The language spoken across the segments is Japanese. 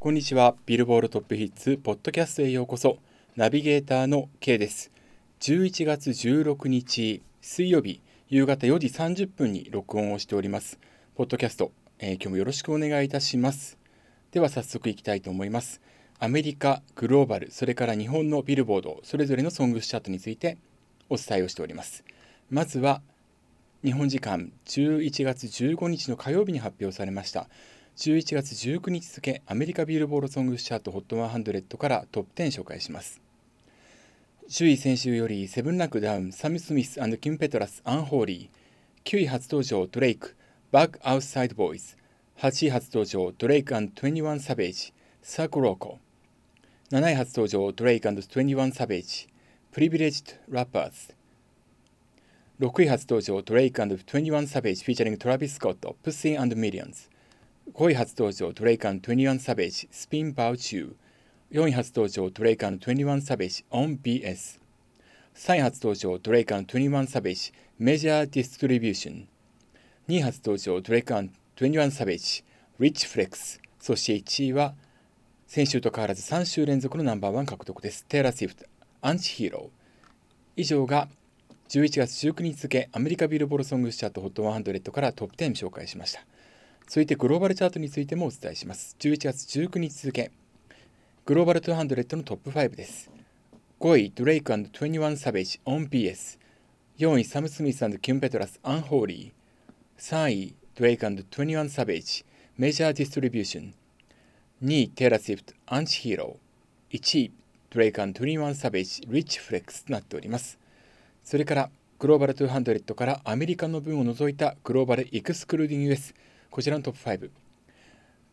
こんにちは。ビルボールトップヒッツポッドキャストへようこそ。ナビゲーターの K です。11月16日水曜日夕方4時30分に録音をしております。ポッドキャスト、えー、今日もよろしくお願いいたします。では早速いきたいと思います。アメリカ、グローバル、それから日本のビルボード、それぞれのソングスチャートについてお伝えをしております。まずは日本時間11月15日の火曜日に発表されました11月19日付アメリカ Billboard ソングチャート HOT100 からトップ10紹介します。首位先週よりセブンランクダウン Sam Smith Kim Petras Unholy 9位初登場 Drake Back Outside Boyz 8位初登場 Drake &21 Savage Circo Loco 7位初登場 Drake &21 Savage Privileged Rappers 6位初登場 Drake &21 Savage featuring Travis Scott Pussy Millions 5位初登場 Drake &21 Savage Spin Bout U。4位初登場ドレイカン21サベージオン BS 3位初登場 Drake &21 Savage Major Distribution。2位初登場 Drake &21 Savage Rich Flex。そして1位は先週と変わらず3週連続のナンバーワン獲得です。 Taylor Swift Anti-Hero。以上が11月19日付アメリカ Billboard ソングスチャート HOT100 からトップ10紹介しました。続いてグローバルチャートについてもお伝えします。11月19日付、グローバル200のトップ5です。5位、 Drake &21 Savage On BS。4位、 Sam Smith Kim Petras、Unholy。3位、 Drake &21 Savage、Major Distribution。2位、 Taylor Swift、Anti-Hero。1位、 Drake &21 Savage、Rich Flex となっております。それから、グローバル200からアメリカの分を除いたグローバルエクスクルーディング US こちらのトップ5。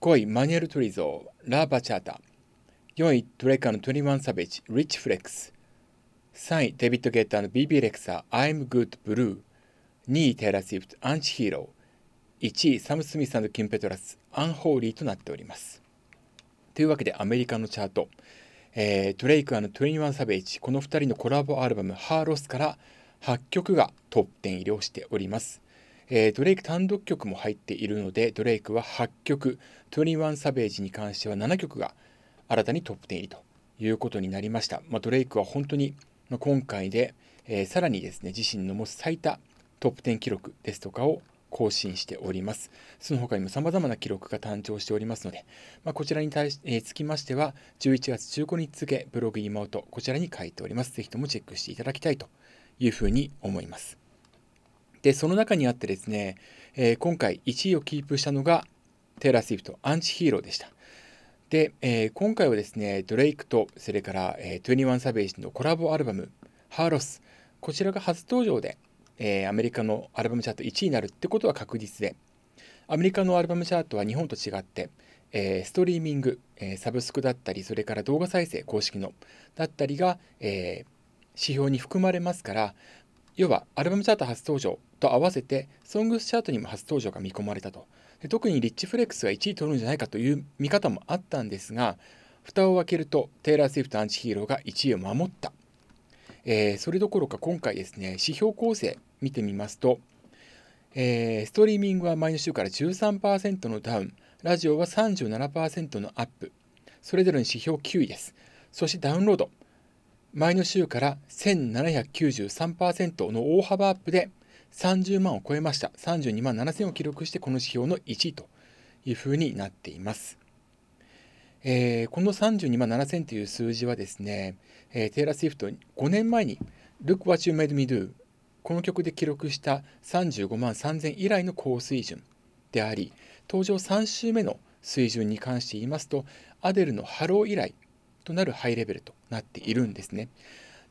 5位、マニュエル・トリゾー、ラー・バチャータ。4位、ドレイカーの21サベージ、リッチ・フレックス。3位、デビッド・ゲッターの BB レクサー、I'm Good Blue。2位、テイラー・スィフト、アンチ・ヒーロー。1位、サム・スミスキン・ペトラス、アンホーリーとなっております。というわけで、アメリカのチャート。えー、ドレイクの21サベージ、この2人のコラボアルバム、ハーロスから8曲がトップ10入りをしております。えー、ドレイク単独曲も入っているので、ドレイクは8曲、21サベージに関しては7曲が新たにトップ10入りということになりました。まあ、ドレイクは本当にまあ今回で、えー、さらにですね、自身の持つ最多トップ10記録ですとかを更新しております。その他にも様々な記録が誕生しておりますので、まあ、こちらに対し、えー、つきましては、11月15日付、ブログにも、こちらに書いております。ぜひともチェックしていただきたいというふうに思います。で、その中にあってですね、えー、今回1位をキープしたのが Taylor Swift、Anti-Hero でした。で、えー、今回はですね、 Drake と、それから、えー、21 Savage のコラボアルバム、 Her Loss、こちらが初登場で、えー、アメリカのアルバムチャート1位になるってことは確実で、アメリカのアルバムチャートは日本と違って、えー、ストリーミング、えー、サブスクだったり、それから動画再生公式のだったりが、えー、指標に含まれますから、要はアルバムチャート初登場と合わせてソングスチャートにも初登場が見込まれたと。特に Rich Flex が1位取るんじゃないかという見方もあったんですが蓋を開けると Taylor Swift Anti-Hero が1位を守った、えー、それどころか今回ですね指標構成見てみますと、えー、ストリーミングは前の週から13%のダウンラジオは37%のアップ。それぞれの指標9位です。そしてダウンロード。前の週から1793%の大幅アップで30万を超えました。32万7000を記録してこの指標の1位というふうになっています。えー、この32万7000という数字はですね、えー、テイラー・スウィフト5年前に Look What You Made Me Do この曲で記録した35万3000以来の高水準であり登場3週目の水準に関して言いますと Adele のハロー以来となるハイレベルとなっているんですね。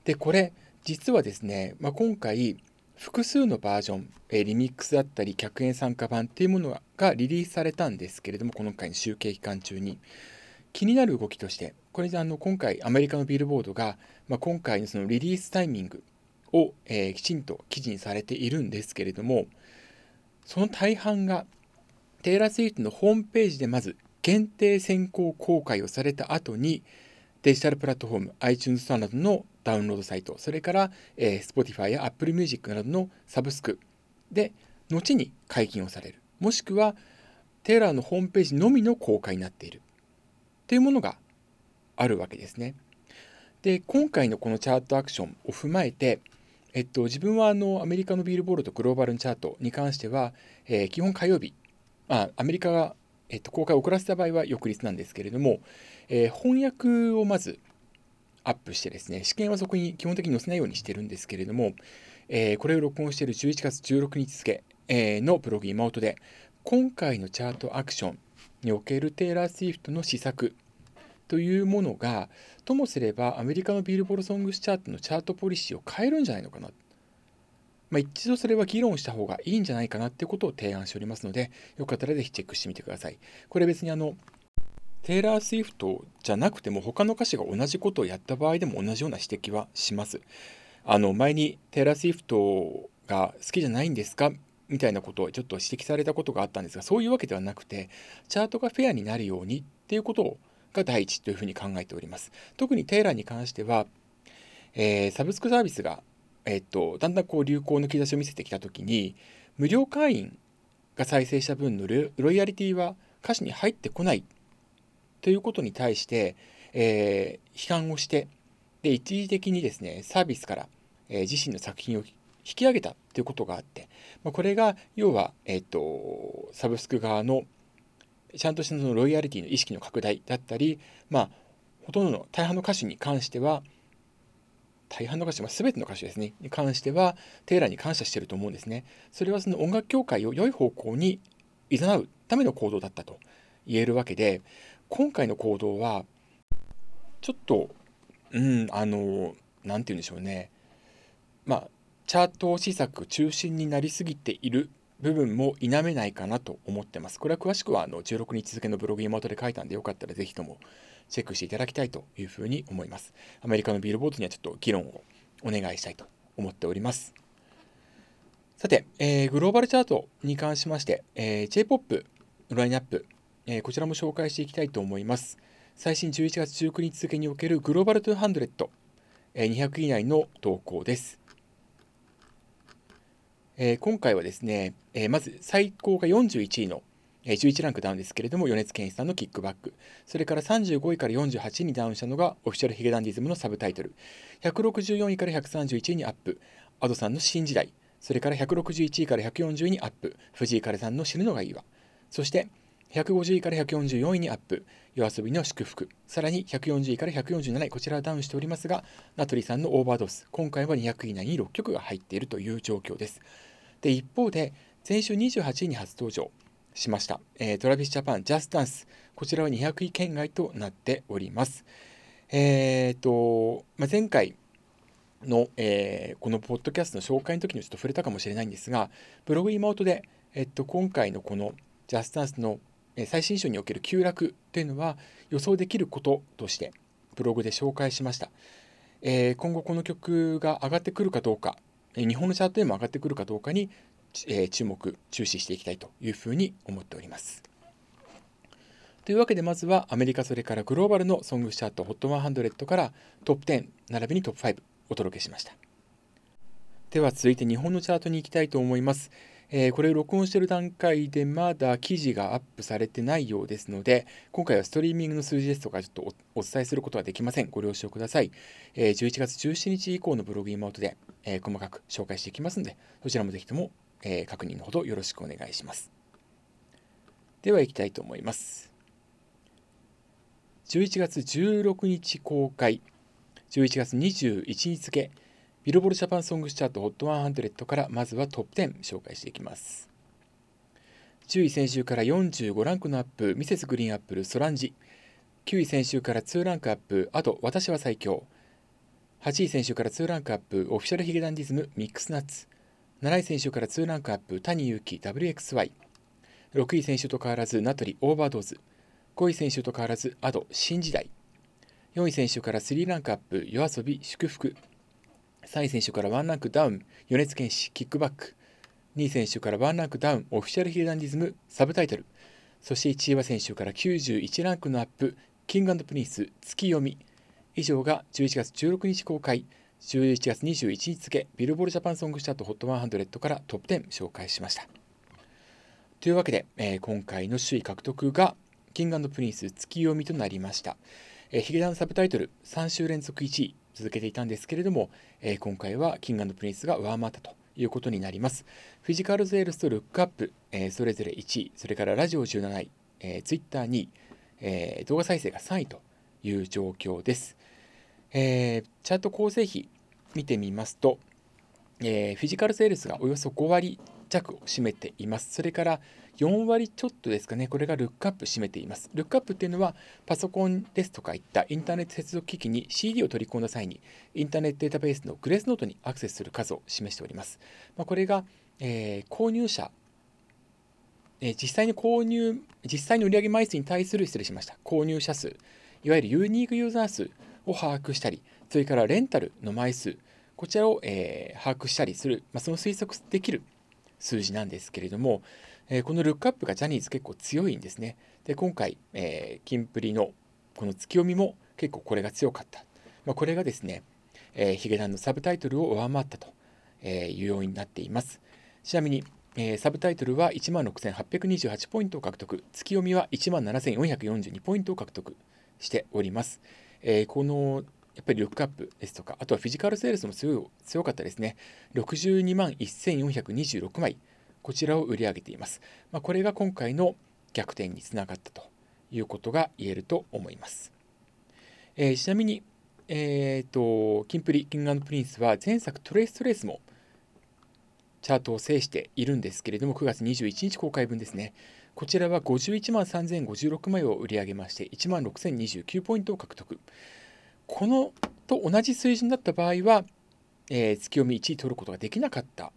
で、これ、実はですね、まあ、今回、複数のバージョン、えリミックスだったり、客演参加版っていうものがリリースされたんですけれども、この回の集計期間中に。気になる動きとして、これであの今回、アメリカのビルボードが、まあ、今回のそのリリースタイミングを、えー、きちんと記事にされているんですけれども、その大半が、テイラー・スイートのホームページでまず限定先行公開をされた後に、デジタルプラットフォーム、iTunes スタンダードのダウンロードサイト、それから、えー、Spotify や Apple Music などのサブスクで、後に解禁をされる。もしくは、テーラーのホームページのみの公開になっている。というものがあるわけですね。で今回のこのチャートアクションを踏まえて、えっと、自分はあのアメリカのビールボールドグローバルのチャートに関しては、えー、基本火曜日、あ、アメリカが、えっと、公開を遅らせた場合は翌日なんですけれども、えー、翻訳をまずアップしてですね、試験はそこに基本的に載せないようにしてるんですけれども、えー、これを録音している11月16日付、えー、のブログ今音で、今回のチャートアクションにおけるテイラー・スウィフトの施策というものが、ともすればアメリカのビルボールソングスチャートのチャートポリシーを変えるんじゃないのかな。まあ、一度それは議論した方がいいんじゃないかなっていうことを提案しておりますので、よかったらぜひチェックしてみてください。これ別にあの、テイラー・スウィフトじゃなくても他の歌手が同じことをやった場合でも同じような指摘はします。あの前にテイラー・スウィフトが好きじゃないんですか？みたいなことをちょっと指摘されたことがあったんですがそういうわけではなくてチャートがフェアになるようにっていうことが第一というふうに考えております。特にテイラーに関しては、えー、サブスクサービスが、え、っとだんだんこう流行の兆しを見せてきた時に無料会員が再生した分のロイヤリティは歌詞に入ってこない。ということに対して、えー、批判をしてで一時的にですねサービスから、えー、自身の作品を引き上げた。ということがあって、まあ、これが要は、えーと、サブスク側のちゃんとしたそのロイヤリティの意識の拡大だったり、まあ、ほとんどの大半の歌手に関しては大半の歌手、まあ、全ての歌手ですねに関してはテイラーに感謝してると思うんですね。それはその音楽協会を良い方向に誘うための行動だったと言えるわけで今回の行動はちょっとうんあの何て言うんでしょうね。まあチャート施策中心になりすぎている部分も否めないかなと思ってます。これは詳しくはあの16日付のブログ妹で書いたんでよかったらぜひともチェックしていただきたいというふうに思います。アメリカのビルボードにはちょっと議論をお願いしたいと思っております。さて、えー、グローバルチャートに関しまして、えー、J-POP のラインナップえー、こちらも紹介していきたいと思います。最新11月19日付におけるグローバル200、えー、200以内の投稿です。えー、今回はですね、えー、まず最高が41位の、えー、11ランクダウンですけれども、米津玄師さんのキックバック。それから35位から48位にダウンしたのが、オフィシャルヒゲダンディズムのサブタイトル。164位から131位にアップ。アドさんの新時代。それから161位から140位にアップ。藤井風さんの死ぬのがいいわ。そして、150位から144位にアップ。 YOASOBI の祝福。さらに140位から147位、こちらはダウンしておりますが、なとりさんの Overdose。今回は200位以内に6曲が入っているという状況です。で、一方で、先週28位に初登場しました。えー、 Travis Japan、Just Dance。こちらは200位圏外となっております。えっ、ー、と、まあ、前回、の、えー、このポッドキャストの紹介の時にちょっと触れたかもしれないんですが、ブログ妹で、えっと、今回のこのジャスタンスの最新章における急落というのは予想できることとしてブログで紹介しました、えー、今後この曲が上がってくるかどうか日本のチャートでも上がってくるかどうかに、えー、注目注視していきたいというふうに思っております。というわけでまずはアメリカそれからグローバルのソングチャート HOT100 からトップ10並びにトップ5お届けしました。では続いて日本のチャートに行きたいと思います。えー、これを録音している段階でまだ記事がアップされてないようですので、今回はストリーミングの数字ですとかちょっとお伝えすることはできません。ご了承ください。えー、11月17日以降のブログイマートで、えー、細かく紹介していきますので、そちらもぜひとも、えー、確認のほどよろしくお願いします。では行きたいと思います。11月16日公開、11月21日付、ビルボールジャパンソングスチャート HOT100 からまずはトップ10紹介していきます。10位先週から45ランクのアップ、ミセスグリーンアップル、ソランジ。9位先週から2ランクアップ、あと私は最強。8位先週から2ランクアップ、オフィシャルヒゲダンディズム、ミックスナッツ。7位先週から2ランクアップ、谷祐希、WXY。6位先週と変わらず、なとり、Overdose。5位先週と変わらず、 Ado、新時代。4位先週から3ランクアップ、 YOASOBI、祝福。3位先週からワンランクダウン、米津玄師、 KICK BACK。2位先週からワンランクダウン、 Official髭男dism、サブタイトル。そして1位は先週から91ランクのアップ、 King & Prince、ツキヨミ。以上が11月16日公開、11月21日付、 Billboard Japan ソングチャート HOT100 からトップ10紹介しました。というわけで、えー、今回の首位獲得が King & Prince ツキヨミとなりました。えー、ヒゲダンサブタイトル3週連続1位続けていたんですけれども、えー、今回は King & Prince が上回ったということになります。フィジカルセールスとルックアップ、えー、それぞれ1位、それからラジオ17位、えー、ツイッター2位、えー、動画再生が3位という状況です。えー、チャート構成比見てみますと、えー、フィジカルセールスがおよそ5割弱を占めています。それから4割ちょっとですかね、これがルックアップ占めています。ルックアップっていうのは、パソコンですとかいったインターネット接続機器に CD を取り込んだ際に、インターネットデータベースのグレースノートにアクセスする数を示しております。まあ、これが、えー、購入者、えー、実際に購入、実際に売上枚数に対する、失礼しました、購入者数、いわゆるユニークユーザー数を把握したり、それからレンタルの枚数、こちらを、えー、把握したりする、まあ、その推測できる数字なんですけれども、えー、このルックアップがジャニーズ結構強いんですね。で、今回、えー、キンプリのこの月読みも結構これが強かった。まあ、これがですね、えー、ヒゲダンのサブタイトルを上回ったという要因になっています。ちなみに、えー、サブタイトルは16,828ポイントを獲得、月読みは17,442ポイントを獲得しております。えー、このやっぱりルックアップですとか、あとはフィジカルセールスも強、強かったですね。62万1426枚、こちらを売り上げています。まあ、これが今回の逆転につながったということが言えると思います。えー、ちなみに、えーと、キンプリ、 King & Prince は前作 TraceTrace もチャートを制しているんですけれども、9月21日公開分ですね。こちらは51万3056枚を売り上げまして、1万6029ポイントを獲得。このと同じ水準だった場合は、えー、月読み1位取ることができなかった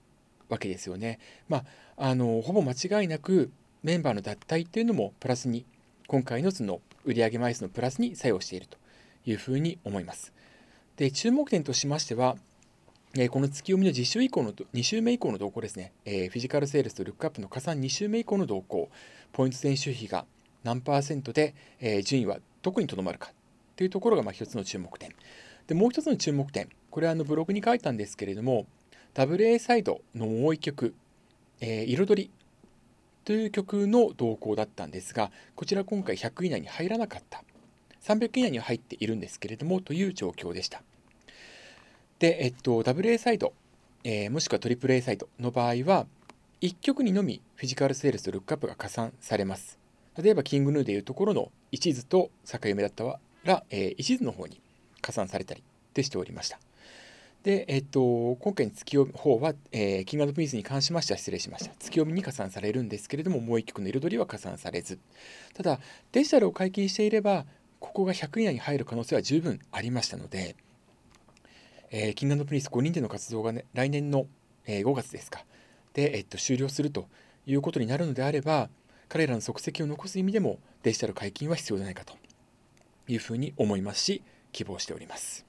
わけですよね。まあ、あのほぼ間違いなくメンバーの脱退っていうのもプラスに今回のその売上枚数のプラスに作用しているというふうに思います。で注目点としましては、えー、この月読みの実習以降の2週目以降の動向ですね、えー、フィジカルセールスとルックアップの加算2週目以降の動向、ポイント選手比が何パーセントで、え、順位はどこにとどまるかというところがまあ一つの注目点。で、もう一つの注目点、これはあのブログに書いたんですけれども、WA サイドのもう一曲、えー、彩りという曲の動向だったんですが、こちら今回100位以内に入らなかった。300以内には入っているんですけれども、という状況でした。で、えっと、WA サイド、えー、もしくは AAA サイドの場合は、1曲にのみフィジカルセールスとルックアップが加算されます。例えば、キングヌーでいうところの一途と境目だったはが、えー、一途の方に加算されたりでしておりました。で、えっと、今回の月読み方は、えー、キングピースに関しましては失礼しました。月読みに加算されるんですけれども、もう一曲の彩りは加算されず。ただ、デジタルを解禁していれば、ここが100以内に入る可能性は十分ありましたので、えー、キングプリンス5人での活動が、ね、来年の、えー、5月ですか、で、えっと、終了するということになるのであれば、彼らの足跡を残す意味でもデジタル解禁は必要じゃないかというふうに思いますし希望しております、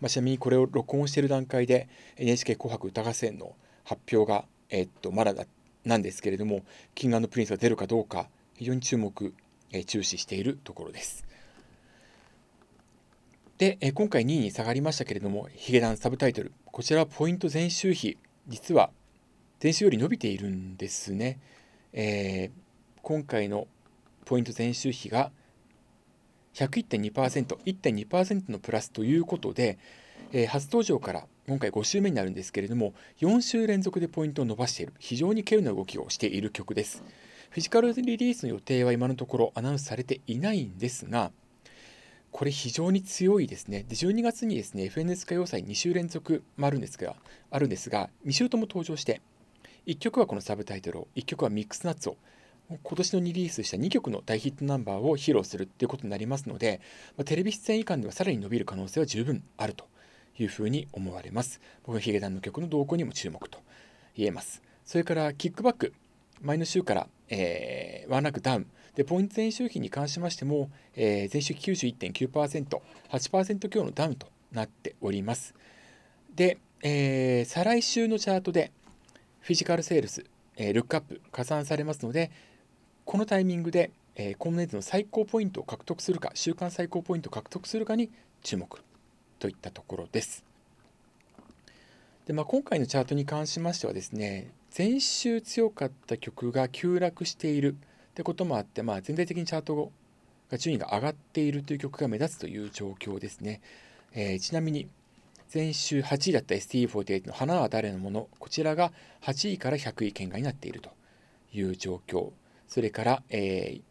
まあ、ちなみにこれを録音している段階で NHK 紅白歌合戦の発表が、えっとまだなんですけれどもキングプリンスが出るかどうか非常に注目、え注視しているところです。で、え今回2位に下がりましたけれどもヒゲダンサブタイトル。こちらはポイント前週比。実は前週より伸びているんですね、えー、今回のポイント前週比が101.2%、1.2%のプラスということで、えー、初登場から今回5週目になるんですけれども、4週連続でポイントを伸ばしている、非常に稀有な動きをしている曲です。フィジカルリリースの予定は今のところアナウンスされていないんですが、これ非常に強いですね。で、12月にですね、FNS 歌謡祭2週連続もあるんですが、あるんですが、2週とも登場して、1曲はこのサブタイトルを、1曲はミックスナッツを、今年のリリースした2曲の大ヒットナンバーを披露するっていうことになりますので、まテレビ出演以下ではさらに伸びる可能性は十分あるというふうに思われます。僕はヒゲダンの曲の動向にも注目と言えます。それからキックバック、前の週から、えー、ワンランクダウン。で、ポイント前週比に関しましても、えー、前週91.9%、8%強のダウンとなっております。で、えー、再来週のチャートで、フィジカルセールス、えー、ルックアップ加算されますので、このタイミングで、えー、今年度の最高ポイントを獲得するか、週間最高ポイントを獲得するかに注目といったところです。でまあ、今回のチャートに関しましてはですね、前週強かった曲が急落している。ってこともあって、まあ、全体的にチャートが順位が上がっているという曲が目立つという状況ですね。えー、ちなみに、先週8位だった ST48 の花は誰のもの、こちらが8位から100位圏外になっているという状況。それから、えー、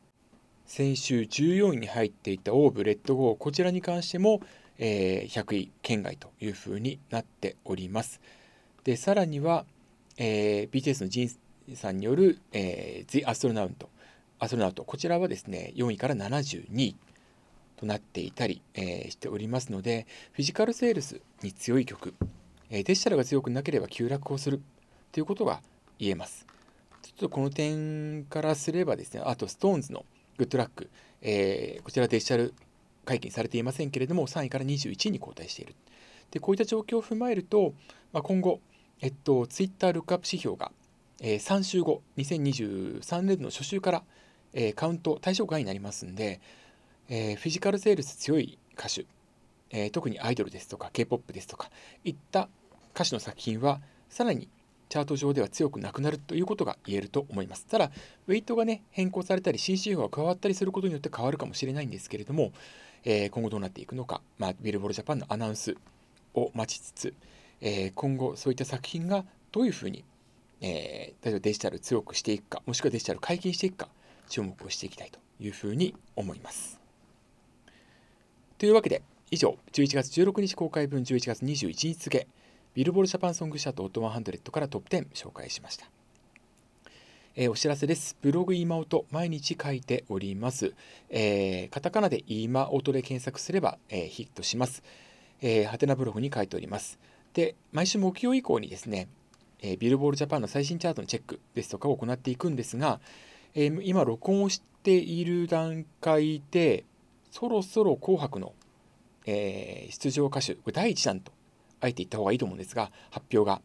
先週14位に入っていたオーブ、レッドゴー、こちらに関しても、えー、100位圏外というふうになっております。で、さらには、えー、BTS のジンさんによる、えー、The Astronaut、アストロナウト、こちらはですね、4位から72位となっていたり、えー、しておりますので、フィジカルセールスに強い曲、えー、デジタルが強くなければ急落をするということが言えます。ちょっとこの点からすればですね、あと SixTONES のグッドラック、えー、こちらデジタル解禁されていませんけれども、3位から21位に後退している。でこういった状況を踏まえると、まあ、今後、えっと、ツイッタールックアップ指標が、えー、3週後、2023年度の初週から、えー、カウント対象外になりますんで、えー、フィジカルセールス強い歌手、えー、特にアイドルですとか K-POP ですとかいった歌手の作品はさらにチャート上では強くなくなるということが言えると思います。ただ、ウェイトがね、変更されたり、新指標が加わったりすることによって変わるかもしれないんですけれども、えー、今後どうなっていくのか、まあ、ビルボールジャパンのアナウンスを待ちつつ、えー、今後そういった作品がどういうふうに、えー、例えばデジタル強くしていくか、もしくはデジタル解禁していくか、注目をしていきたいというふうに思います。というわけで、以上、11月16日公開分11月21日付、ビルボールジャパンソングシャート HOT100 からトップ10紹介しました。えー、お知らせです。ブログ今音、毎日書いております。えー、カタカナで今音で検索すれば、えー、ヒットします。えー、ハテナブログに書いております。で、毎週木曜以降にですね、えー、ビルボールジャパンの最新チャートのチェックですとかを行っていくんですが、えー、今録音をしている段階で、そろそろ紅白の、えー、出場歌手、第1弾とあえて言った方がいいと思うんですが、発表が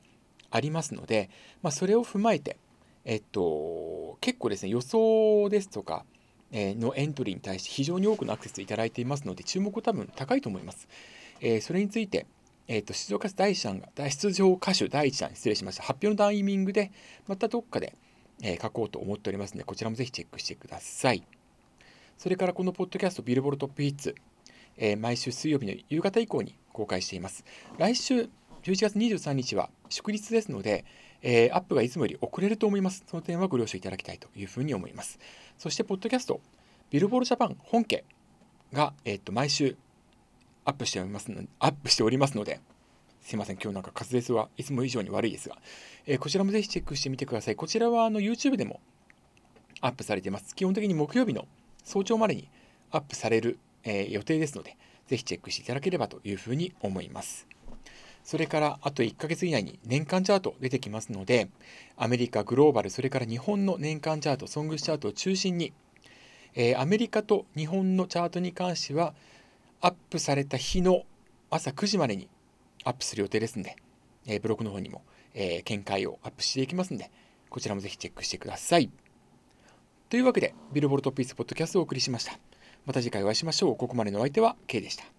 ありますので、まあ、それを踏まえて、えっと、結構ですね、予想ですとか、え、のエントリーに対して非常に多くのアクセスいただいていますので、注目多分高いと思います。えー、それについて、えーと、出場歌手第1弾が、出場歌手第1弾、失礼しました。発表のタイミングで、またどっかで、えー、書こうと思っておりますので、こちらもぜひチェックしてください。それからこのポッドキャスト、ビルボルトップヒッツ、えー、毎週水曜日の夕方以降に公開しています。来週11月23日は祝日ですので、えー、アップがいつもより遅れると思います。その点はご了承いただきたいというふうに思います。そして、ポッドキャスト、ビルボールジャパン本家が、えー、と毎週アップしておりますのアップしておりますので、すいません、今日なんか滑舌はいつも以上に悪いですが、えー、こちらもぜひチェックしてみてください。こちらはあの YouTube でもアップされています。基本的に木曜日の早朝までにアップされる、えー、予定ですので、ぜひチェックしていただければというふうに思います。それからあと1ヶ月以内に年間チャート出てきますので、アメリカ、グローバル、それから日本の年間チャート、ソングスチャートを中心に、えー、アメリカと日本のチャートに関しては、アップされた日の朝9時までにアップする予定ですので、えー、ブログの方にも、えー、見解をアップしていきますので、こちらもぜひチェックしてください。というわけで、ビルボルトピースポッドキャストをお送りしました。また次回お会いしましょう。ここまでのお相手は K でした。